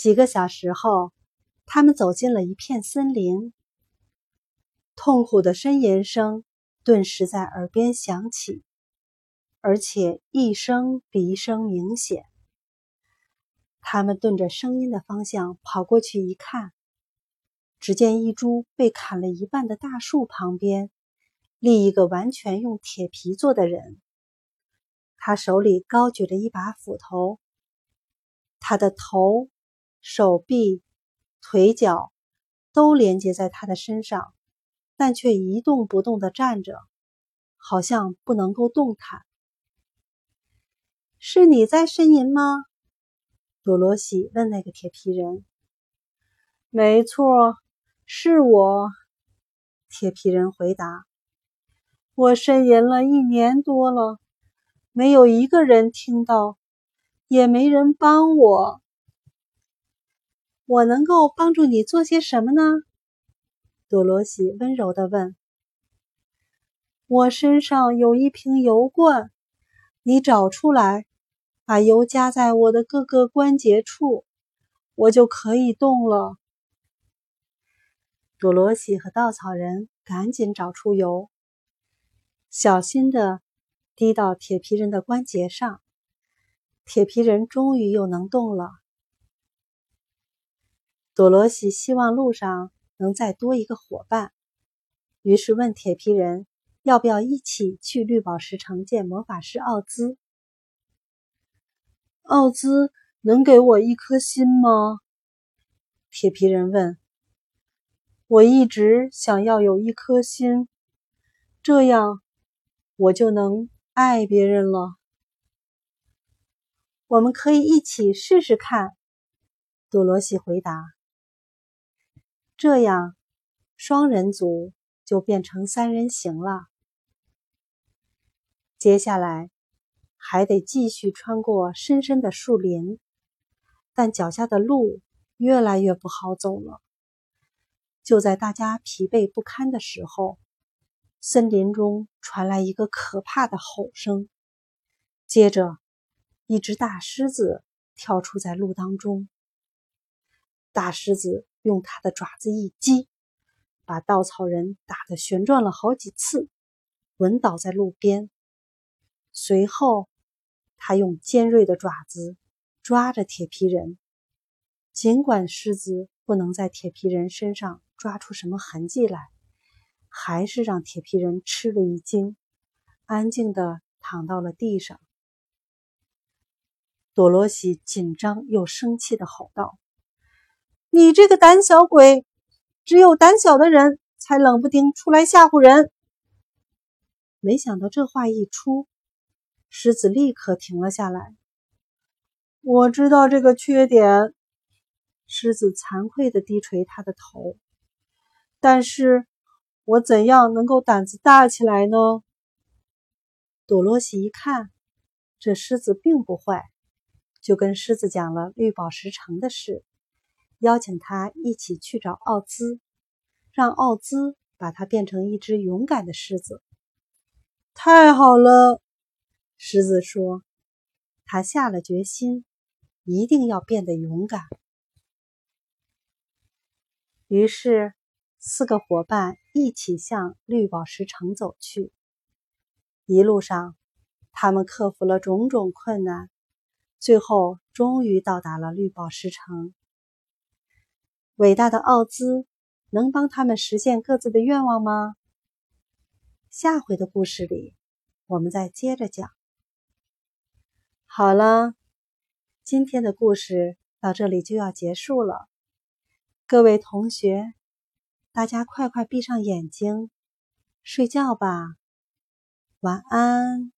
几个小时后，他们走进了一片森林。痛苦的呻吟声顿时在耳边响起，而且一声比一声明显。他们顺着声音的方向跑过去一看，只见一株被砍了一半的大树旁边，立一个完全用铁皮做的人。他手里高举着一把斧头，他的头。手臂、腿脚都连接在他的身上，但却一动不动地站着，好像不能够动弹。是你在呻吟吗？多罗西问那个铁皮人。没错，是我。铁皮人回答。我呻吟了一年多了，没有一个人听到，也没人帮我。我能够帮助你做些什么呢？多罗西温柔地问。我身上有一瓶油罐，你找出来，把油加在我的各个关节处，我就可以动了。多罗西和稻草人赶紧找出油，小心地滴到铁皮人的关节上，铁皮人终于又能动了。多罗西希望路上能再多一个伙伴，于是问铁皮人要不要一起去绿宝石城见魔法师奥兹。奥兹能给我一颗心吗？铁皮人问。我一直想要有一颗心，这样我就能爱别人了。我们可以一起试试看。多罗西回答。这样，双人组就变成三人行了。接下来还得继续穿过深深的树林，但脚下的路越来越不好走了。就在大家疲惫不堪的时候，森林中传来一个可怕的吼声，接着一只大狮子跳出在路当中。大狮子。用它的爪子一击，把稻草人打得旋转了好几次，滚倒在路边。随后，他用尖锐的爪子抓着铁皮人。尽管狮子不能在铁皮人身上抓出什么痕迹来，还是让铁皮人吃了一惊，安静地躺到了地上。多罗西紧张又生气地吼道。你这个胆小鬼！只有胆小的人才冷不丁出来吓唬人。没想到这话一出，狮子立刻停了下来。我知道这个缺点，狮子惭愧地低垂他的头。但是，我怎样能够胆子大起来呢？多罗西一看，这狮子并不坏，就跟狮子讲了绿宝石城的事。邀请他一起去找奥兹，让奥兹把他变成一只勇敢的狮子。太好了，狮子说，他下了决心，一定要变得勇敢。于是，四个伙伴一起向绿宝石城走去。一路上，他们克服了种种困难，最后终于到达了绿宝石城。伟大的奥兹能帮他们实现各自的愿望吗？下回的故事里，我们再接着讲。好了，今天的故事到这里就要结束了。各位同学，大家快快闭上眼睛，睡觉吧，晚安。